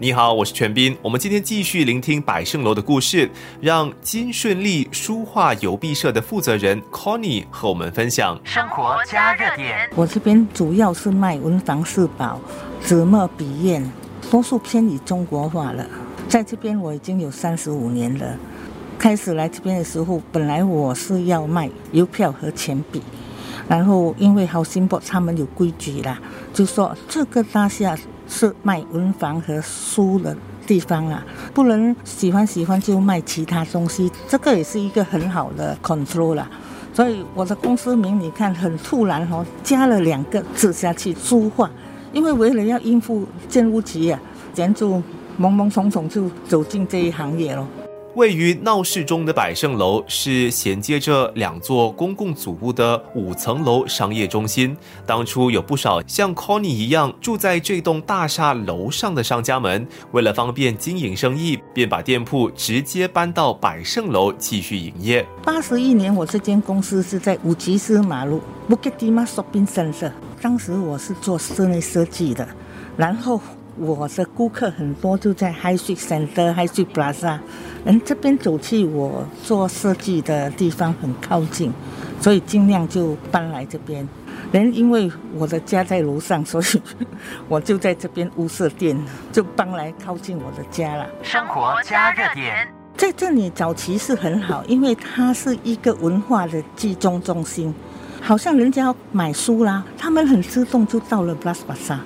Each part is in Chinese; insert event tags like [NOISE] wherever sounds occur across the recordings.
你好，我是全斌。我们今天继续聆听百盛楼的故事，让金顺利书画邮币社的负责人 Connie 和我们分享生活加热点。我这边主要是卖文房四宝、纸墨笔砚，多数偏于中国化了。在这边我已经有三十五年了。开始来这边的时候，本来我是要卖邮票和钱币，然后因为好心博他们有规矩啦，就说这个大厦。是卖文房和书的地方啊，不能喜欢喜欢就卖其他东西，这个也是一个很好的 control 啦。所以我的公司名你看很突然哦，加了两个字下去，书画，因为为了要应付建屋局啊，人就懵懵懂懂就走进这一行业了。位于闹市中的百盛楼是衔接着两座公共组屋的五层楼商业中心。当初有不少像 Connie 一样住在这栋大厦楼上的商家们，为了方便经营生意，便把店铺直接搬到百盛楼继续营业。八十一年，我这间公司是在五吉斯马路 Bukit Timah Shopping Center，当时我是做室内设计的，然后。我的顾客很多，就在 High Street Center、High Street Plaza，人这边走去我做设计的地方很靠近，所以尽量就搬来这边。人因为我的家在楼上，所以 [LAUGHS] 我就在这边屋设店，就搬来靠近我的家了。生活加热点，在这里早期是很好，因为它是一个文化的集中中心，好像人家要买书啦，他们很自动就到了 Plaza。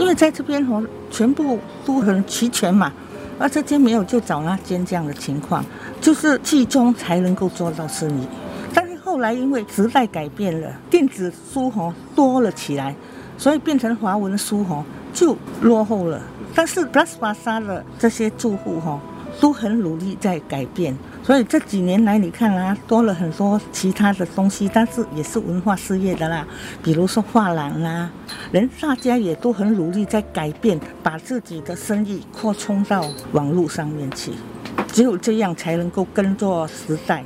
因为在这边哦，全部都很齐全嘛，而这间没有就找那间这样的情况，就是集中才能够做到生意。但是后来因为时代改变了，电子书哦多了起来，所以变成华文书哦就落后了。但是 Plus 巴沙的这些住户都很努力在改变。所以这几年来，你看啊，多了很多其他的东西，但是也是文化事业的啦，比如说画廊啦，人大家也都很努力在改变，把自己的生意扩充到网络上面去，只有这样才能够跟着时代。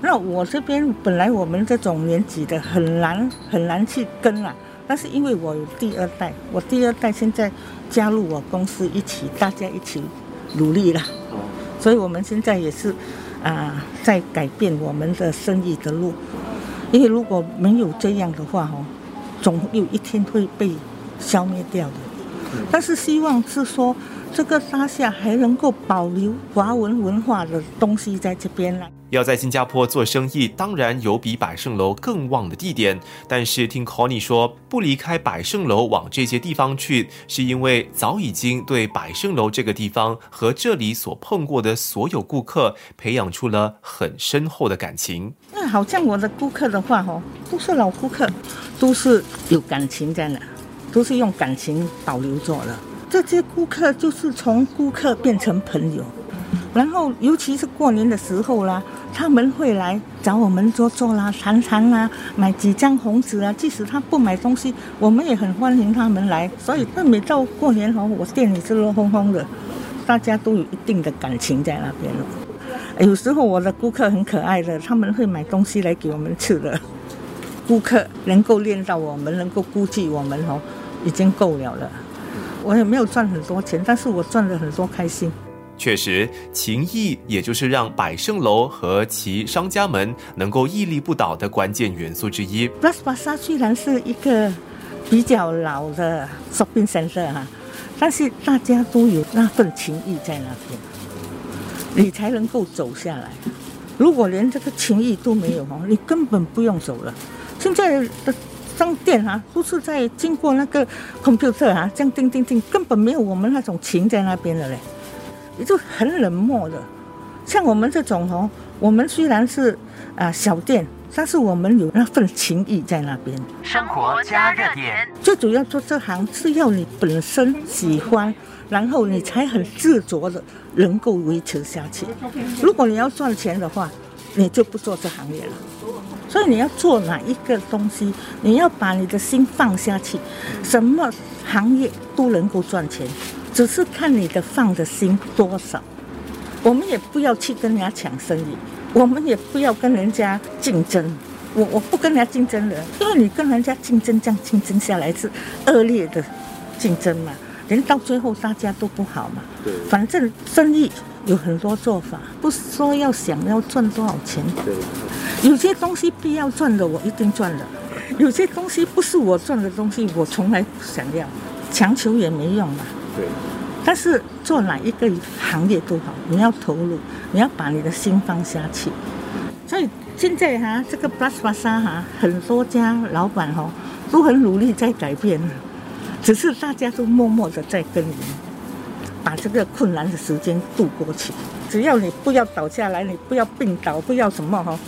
那我这边本来我们这种年纪的很难很难去跟啊，但是因为我有第二代，我第二代现在加入我公司一起，大家一起努力了，所以我们现在也是。啊，在改变我们的生意的路，因为如果没有这样的话，哦，总有一天会被消灭掉的。但是希望是说。这个沙下还能够保留华文文化的东西在这边来。要在新加坡做生意，当然有比百盛楼更旺的地点。但是听 Connie 说，不离开百盛楼往这些地方去，是因为早已经对百盛楼这个地方和这里所碰过的所有顾客培养出了很深厚的感情。那好像我的顾客的话，哦，都是老顾客，都是有感情在那，都是用感情保留着的。这些顾客就是从顾客变成朋友，然后尤其是过年的时候啦，他们会来找我们坐坐啦、谈谈啦、买几张红纸啊。即使他不买东西，我们也很欢迎他们来。所以，那每到过年哦，我店里是热烘烘的，大家都有一定的感情在那边了。有时候我的顾客很可爱的，他们会买东西来给我们吃的。顾客能够练到我们，能够估计我们哦，已经够了了。我也没有赚很多钱，但是我赚了很多开心。确实，情谊也就是让百盛楼和其商家们能够屹立不倒的关键元素之一。Plus Plaza 虽然是一个比较老的 shopping center 哈，但是大家都有那份情谊在那边，你才能够走下来。如果连这个情谊都没有哈，你根本不用走了。现在的。商店啊都是在经过那个 computer 啊，这样叮叮叮，根本没有我们那种情在那边的嘞，也就很冷漠的。像我们这种哦，我们虽然是啊小店，但是我们有那份情谊在那边。生活加热点，最主要做这行是要你本身喜欢，然后你才很执着的能够维持下去。如果你要赚钱的话，你就不做这行业了。所以你要做哪一个东西，你要把你的心放下去，什么行业都能够赚钱，只是看你的放的心多少。我们也不要去跟人家抢生意，我们也不要跟人家竞争。我我不跟人家竞争了，因为你跟人家竞争，这样竞争下来是恶劣的竞争嘛。连到最后大家都不好嘛。对反正生意有很多做法，不是说要想要赚多少钱。对，有些东西必要赚的，我一定赚的；有些东西不是我赚的东西，我从来不想要，强求也没用嘛。对，但是做哪一个行业都好，你要投入，你要把你的心放下去。所以现在哈、这个 Plus 巴沙哈，很多家老板哈、都很努力在改变，只是大家都默默的在耕耘，把这个困难的时间度过去。只要你不要倒下来，你不要病倒，不要什么哈、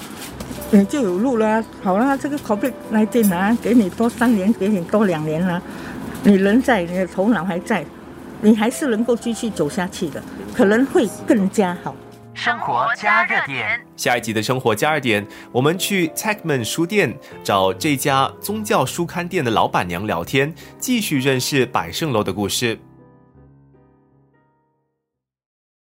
你就有路了。好啦，这个 COVID 来电啊，给你多三年，给你多两年啦、你人在，你的头脑还在，你还是能够继续走下去的，可能会更加好。生活加热点。下一集的生活加热点，我们去 Techman 书店找这家宗教书刊店的老板娘聊天，继续认识百盛楼的故事。